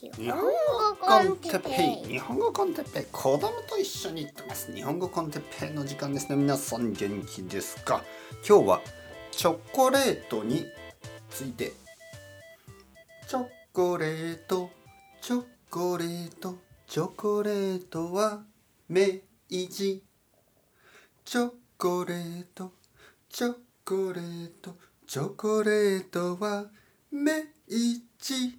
日本語コンテッペイ。日本語コンテッペイ。子供と一緒に行ってます。日本語コンテッペイの時間ですね。皆さん元気ですか？今日はチョコレートについて。チョコレートチョコレートチョコレートは明治チ。ョコレートチョコレートチョコレートは明治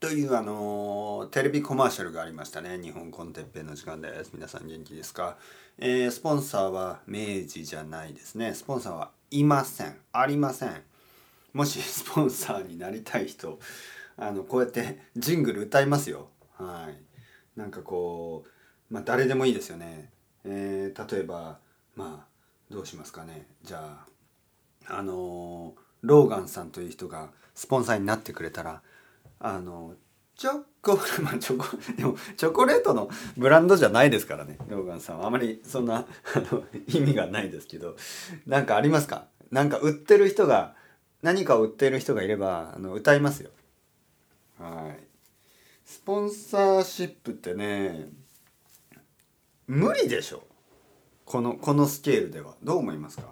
というあのテレビコマーシャルがありましたね。日本コンテッペイの時間です。皆さん元気ですか、えー、スポンサーは明治じゃないですね。スポンサーはいません。ありません。もしスポンサーになりたい人あのこうやってジングル歌いますよ。はい。なんかこうまあ誰でもいいですよね。えー、例えばまあどうしますかね。じゃああのローガンさんという人がスポンサーになってくれたらあのチョコまあチョコ でもチョコレートのブランドじゃないですからねローガンさんは。あまりそんな あの意味がないですけど。何かありますか？なんか売ってる人が何かを売ってる人がいればあの歌いますよ。はい。スポンサーシップってね無理でしょ。このこのスケールでは。どう思いますか？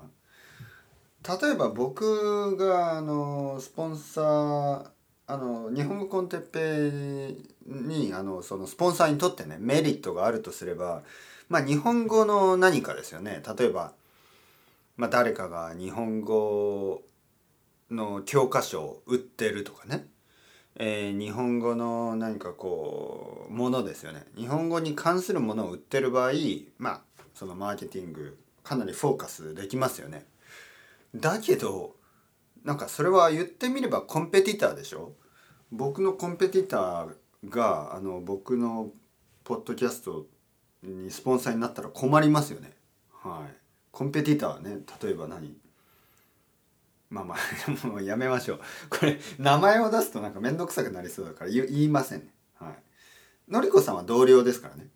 例えば僕があのスポンサーあの日本語コンテッペにあのそのスポンサーにとってねメリットがあるとすればまあ日本語の何かですよね。例えば、まあ、誰かが日本語の教科書を売ってるとかね、えー、日本語の何かこうものですよね。日本語に関するものを売ってる場合まあそのマーケティングかなりフォーカスできますよね。だけどなんかそれは言ってみればコンペティターでしょ？僕のコンペティターがあの僕のポッドキャストにスポンサーになったら困りますよね。はい。コンペティターはね例えば何？まあまあ もうやめましょう。これ名前を出すとなんか面倒くさくなりそうだから言いませんね。はい。のりこさんは同僚ですからね。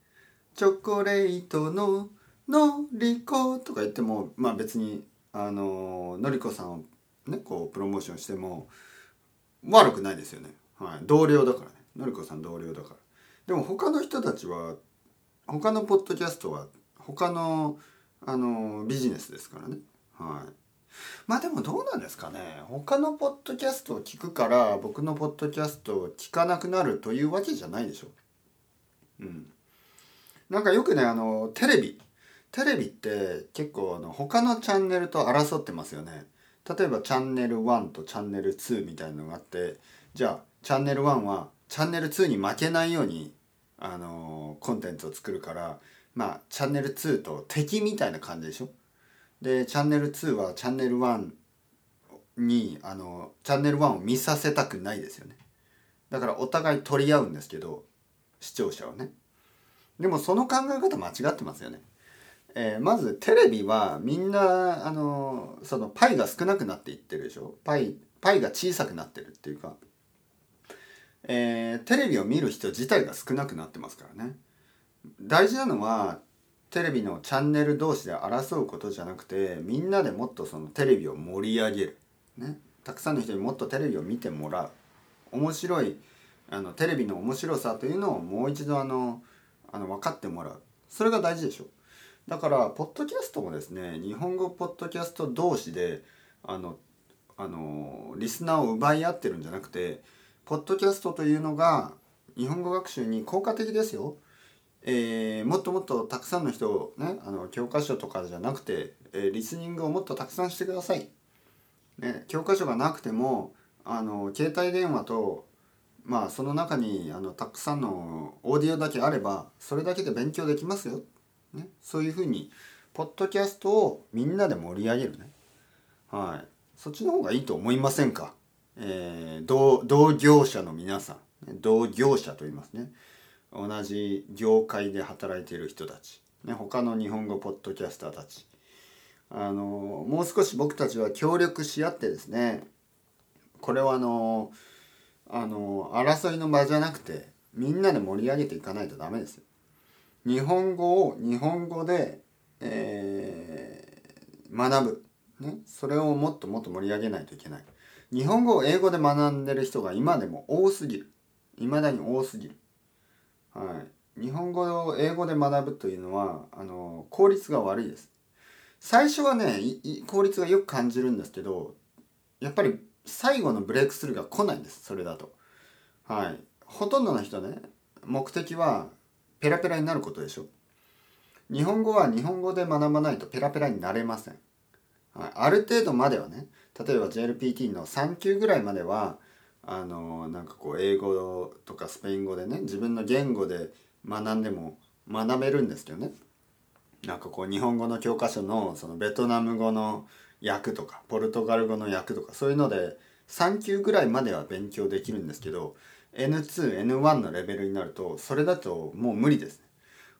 チョコレートののりことか言ってもまあ別にあののりこさんをねこうプロモーションしても悪くないですよね、はい、同僚だからね。のりこさん同僚だから。でも他の人たちは他のポッドキャストは他のあのビジネスですからね。はい。まあでもどうなんですかね。他のポッドキャストを聞くから僕のポッドキャストを聞かなくなるというわけじゃないでしょう。ん。なんかよくねあのテレビ。テレビって結構あの他のチャンネルと争ってますよね。例えばチャンネル1とチャンネル2みたいなのがあってじゃあチャンネル1はチャンネル2に負けないようにあのコンテンツを作るからまあチャンネル2と敵みたいな感じでしょ？でチャンネル2はチャンネル1にあのチャンネル1を見させたくないですよね。だからお互い取り合うんですけど視聴者はね。でもその考え方間違ってますよね。えー、まずテレビはみんなあのそのパイが少なくなっていってるでしょ？パイパイが小さくなってるっていうか、えー、テレビを見る人自体が少なくなってますからね。大事なのはテレビのチャンネル同士で争うことじゃなくてみんなでもっとそのテレビを盛り上げる、ね、たくさんの人にもっとテレビを見てもらう。面白いあのテレビの面白さというのをもう一度あのあの分かってもらう。それが大事でしょ。だからポッドキャストもですね日本語ポッドキャスト同士であのあのリスナーを奪い合ってるんじゃなくてポッドキャストというのが日本語学習に効果的ですよ。えー、もっともっとたくさんの人をねあの教科書とかじゃなくて、えー、リスニングをもっとたくさんしてください。ね、教科書がなくてもあの携帯電話とまあその中にあのたくさんのオーディオだけあればそれだけで勉強できますよね、そういうふうにポッドキャストをみんなで盛り上げるね。はい。そっちの方がいいと思いませんか、えー、同同業者の皆さん。同業者と言いますね。同じ業界で働いている人たち、ね、他の日本語ポッドキャスターたち。あのもう少し僕たちは協力し合ってですね。これはあのあの争いの場じゃなくてみんなで盛り上げていかないとダメですよ。日本語を日本語で、えー、学ぶ、ね、それをもっともっと盛り上げないといけない。日本語を英語で学んでる人が今でも多すぎる、いまだに多すぎる。はい、日本語を英語で学ぶというのはあの効率が悪いです。最初はね効率がよく感じるんですけどやっぱり最後のブレイクスルーが来ないんです。それだと。はい、ほとんどの人ね目的はペラペラになることでしょ。日本語は日本語で学ばないとペラペラになれません。はい、ある程度まではね例えば JLPT の3級ぐらいまではあのなんかこう英語とかスペイン語でね自分の言語で学んでも学べるんですけどねなんかこう日本語の教科書のそのベトナム語の訳とかポルトガル語の訳とかそういうので3級ぐらいまでは勉強できるんですけど N2N1 のレベルになるとそれだともう無理ですね。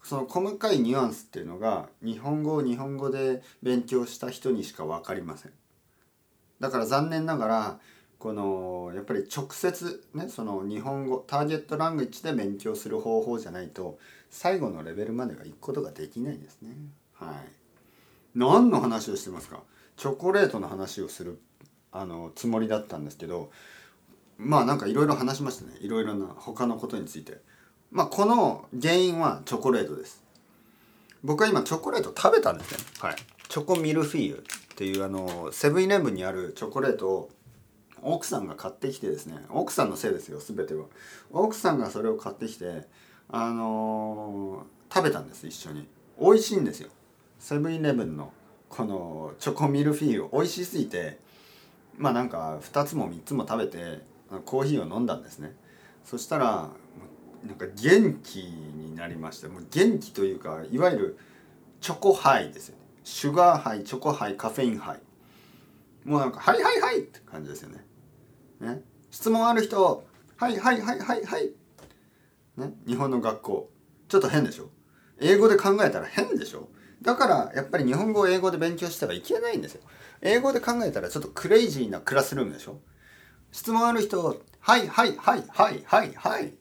その細かいニュアンスっていうのが日本語を日本語で勉強した人にしか分かりません。だから残念ながらこのやっぱり直接ねその日本語ターゲットラングイッジで勉強する方法じゃないと最後のレベルまでは行くことができないですね。はい。何の話をしてますか？チョコレートの話をするあのつもりだったんですけどまあなんかいろいろ話しましたねいろいろな他のことについて。まあこの原因はチョコレートです。僕は今チョコレート食べたんですね。はい。チョコミルフィーユっていうあのセブンイレブンにあるチョコレートを奥さんが買ってきてですね奥さんのせいですよ全ては奥さんがそれを買ってきてあのー、食べたんです一緒に美味しいんですよセブンイレブンのこのチョコミルフィーユ美味しすぎてまあなんか2つも3つも食べてコーヒーを飲んだんですね。そしたらなんか元気になりましたもう元気というかいわゆるチョコ high ですよね。 sugar high チョコ high カフェイン high。もうなんか「はいはいはい」って感じですよね。ね、質問ある人はいはいはいはいはい。ね、日本の学校。ちょっと変でしょ。英語で考えたら変でしょ。だからやっぱり日本語を英語で勉強してはいけないんですよ。英語で考えたらちょっとクレイジーなクラスルームでしょ。質問ある人はいはいはいはいはいはい。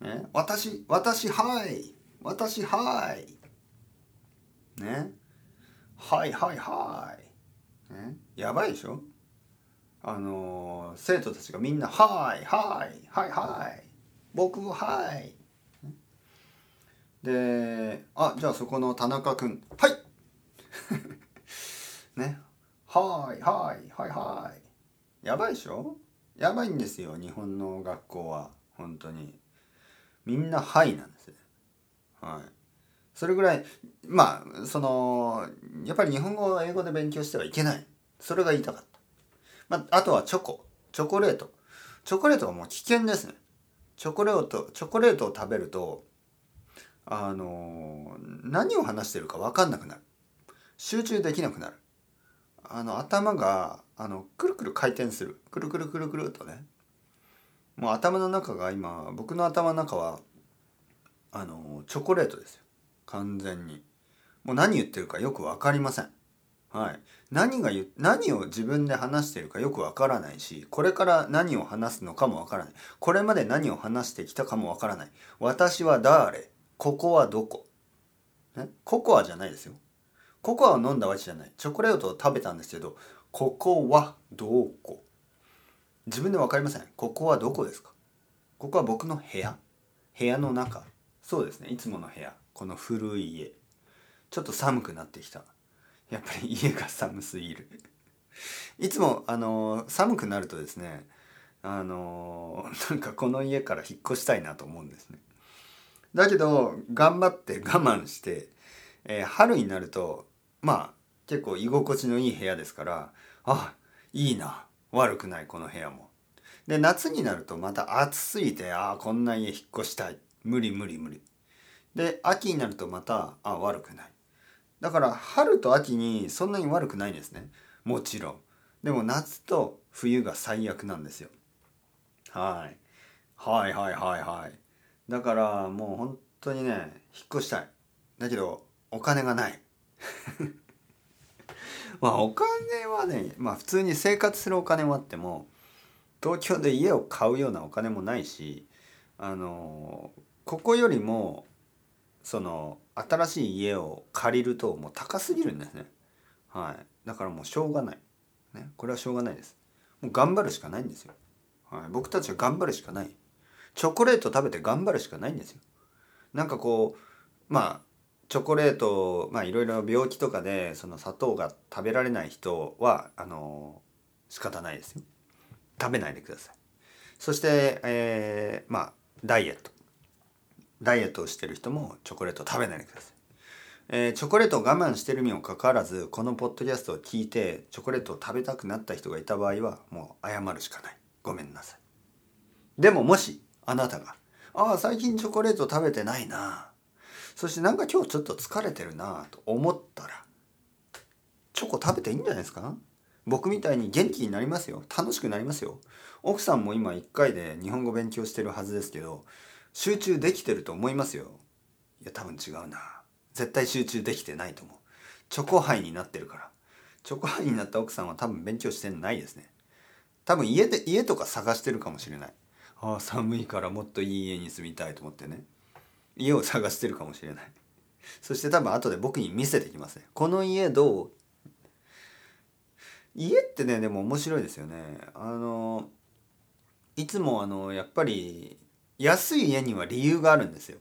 ね私私はい私はい。ねはいはいはい。ねやばいでしょ？あの生徒たちがみんな「はいはいはいはい。僕はい」で「あじゃあそこの田中君。はい」ね「はいはいはいはい」やばいでしょ？やばいんですよ日本の学校は。本当に。みんな「はい」なんですよはい。それぐらいまあそのやっぱり日本語を英語で勉強してはいけない。それが言いたかった。まあ、あとはチョコ。チョコレート。チョコレートはもう危険ですね。チョコレートチョコレートを食べるとあの何を話してるか分かんなくなる。集中できなくなる。あの頭があのくるくる回転する。くるくるくるくるとね。もう頭の中が今僕の頭の中はあのチョコレートですよ。完全に。もう何言ってるかよく分かりません。はい、何が何を自分で話してるかよくわからないしこれから何を話すのかもわからない。これまで何を話してきたかもわからない。私は誰ここはどこ、ね、ココアじゃないですよ。ココアを飲んだわけじゃない。チョコレートを食べたんですけどここはどこ？自分で分かりません。ここはどこですか？ここは僕の部屋？部屋の中？そうですね。いつもの部屋。この古い家。ちょっと寒くなってきた。やっぱり家が寒すぎる。いつもあの寒くなるとですねあのなんかこの家から引っ越したいなと思うんですね。だけど頑張って我慢して、えー、春になるとまあ結構居心地のいい部屋ですからあいいな。悪くないこの部屋も。で夏になるとまた暑すぎてああこんな家引っ越したい。無理無理無理。で秋になるとまたあ悪くない。だから春と秋にそんなに悪くないですね。もちろん。でも夏と冬が最悪なんですよ。はい。はいはいはいはい。だからもう本当にね引っ越したい。だけどお金がない。まあお金はねまあ普通に生活するお金もあっても東京で家を買うようなお金もないしあのここよりもその新しい家を借りるともう高すぎるんですね。はい。だからもうしょうがない、ね、これはしょうがないです。もう頑張るしかないんですよ、はい、僕たちは頑張るしかない。チョコレート食べて頑張るしかないんですよ。なんかこうまあチョコレートまあいろいろ病気とかでその砂糖が食べられない人はあの仕方ないですよ。食べないでください。そして、えーまあダイエット。ダイエットをしてる人もチョコレートを食べないでください、えーチョコレートを我慢してるにもかかわらずこのポッドキャストを聞いてチョコレートを食べたくなった人がいた場合はもう謝るしかない。ごめんなさい。でももしあなたが「ああ最近チョコレート食べてないな」そしてなんか今日ちょっと疲れてるなと思ったらチョコ食べていいんじゃないですか？僕みたいに元気になりますよ。楽しくなりますよ。奥さんも今1回で日本語勉強してるはずですけど集中できてると思いますよ。いや多分違うな。絶対集中できてないと思う。チョコハイになってるから。チョコハイになった奥さんは多分勉強してないですね。多分家で家とか探してるかもしれない。ああ寒いからもっといい家に住みたいと思ってね。家を探してるかもしれない。そして多分後で僕に見せてきますね。この家どう？家ってねでも面白いですよね。あのいつもあのやっぱり安い家には理由があるんですよ。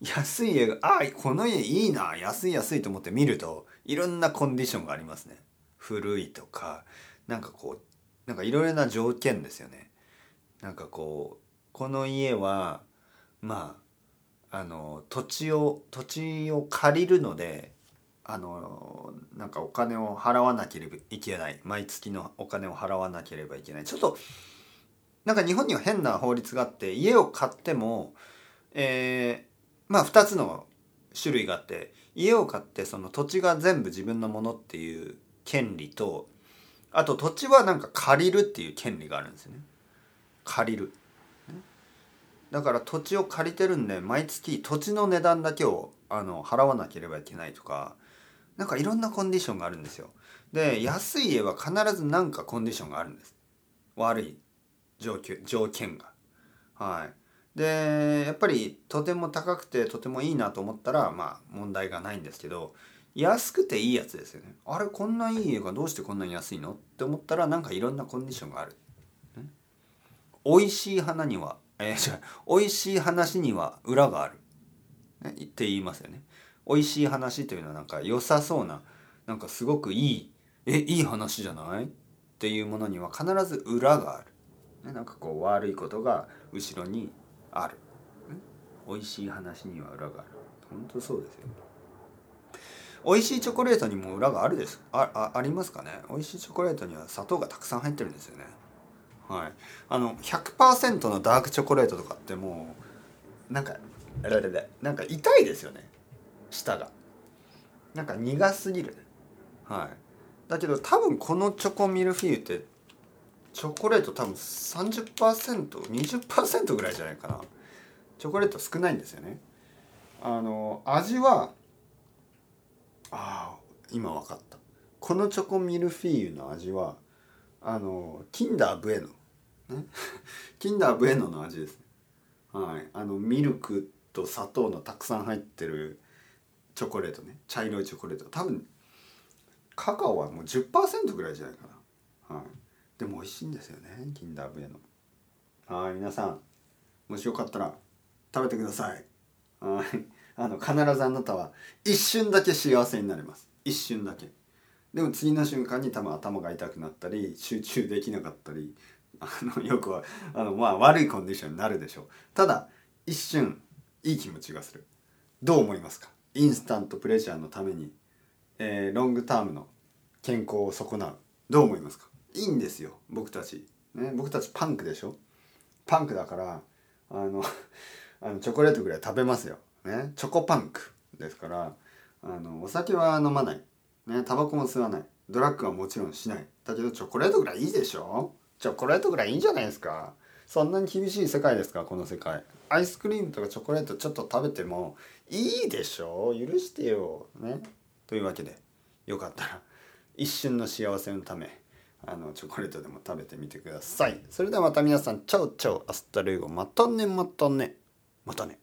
安い家があこの家いいな。安い安いと思って見るといろんなコンディションがありますね。古いとかなんかこうなんかいろいろな条件ですよね。なんかこうこの家はまああの土地を土地を借りるのであのなんかお金を払わなければいけない。毎月のお金を払わなければいけない。ちょっとなんか日本には変な法律があって家を買ってもえーまあ2つの種類があって家を買ってその土地が全部自分のものっていう権利とあと土地はなんか借りるっていう権利があるんですよね。借りる。だから土地を借りてるんで毎月土地の値段だけをあの払わなければいけないとかなんかいろんなコンディションがあるんですよ。で安い家は必ず何かコンディションがあるんです。悪い条件条件が。はい。でやっぱりとても高くてとてもいいなと思ったらまあ問題がないんですけど安くていいやつですよね。あれこんないい家がどうしてこんなに安いの？って思ったらなんかいろんなコンディションがある、美味しい花にはえー、美味しい話には裏がある、ね、って言いますよね。美味しい話というのはなんか良さそうななんかすごくいいえいい話じゃない？っていうものには必ず裏がある、ね、なんかこう悪いことが後ろにある、ね、美味しい話には裏がある。本当そうですよ美味しいチョコレートにも裏があるです。ああありますかね？美味しいチョコレートには砂糖がたくさん入ってるんですよね。はい。あの100%のダークチョコレートとかってもうなんかあれれなんか痛いですよね。舌が。なんか苦すぎる。はい。だけど多分このチョコミルフィーユってチョコレート多分 30%20% ぐらいじゃないかな。チョコレート少ないんですよね。あの味はああ今分かった。このチョコミルフィーユの味はあのキンダーブエノ、ね、キンダーブエノの味ですね。はい。あのミルクと砂糖のたくさん入ってるチョコレートね。茶色いチョコレート。多分カカオはもう10%ぐらいじゃないかな。はい。でも美味しいんですよねキンダーブエノはい皆さんもしよかったら食べてください。はい。あの必ずあなたは一瞬だけ幸せになれます。一瞬だけ。でも次の瞬間に多分頭が痛くなったり集中できなかったりあのよくはあのまあ悪いコンディションになるでしょう。ただ一瞬いい気持ちがする。どう思いますか？インスタントプレジャーのために、えーロングタームの健康を損なう。どう思いますか？いいんですよ僕たち、ね、僕たちパンクでしょ？パンクだからあの あのチョコレートぐらい食べますよ、ね、チョコパンクですからあのお酒は飲まない。ねタバコも吸わない。ドラッグはもちろんしない。だけどチョコレートぐらいいいでしょ？チョコレートぐらいいいんじゃないですか？そんなに厳しい世界ですかこの世界。アイスクリームとかチョコレートちょっと食べてもいいでしょ？許してよ。ね。というわけでよかったら 一瞬の幸せのためあのチョコレートでも食べてみてください。それではまた皆さん ciao ciao。hasta luego またねまたね。またね。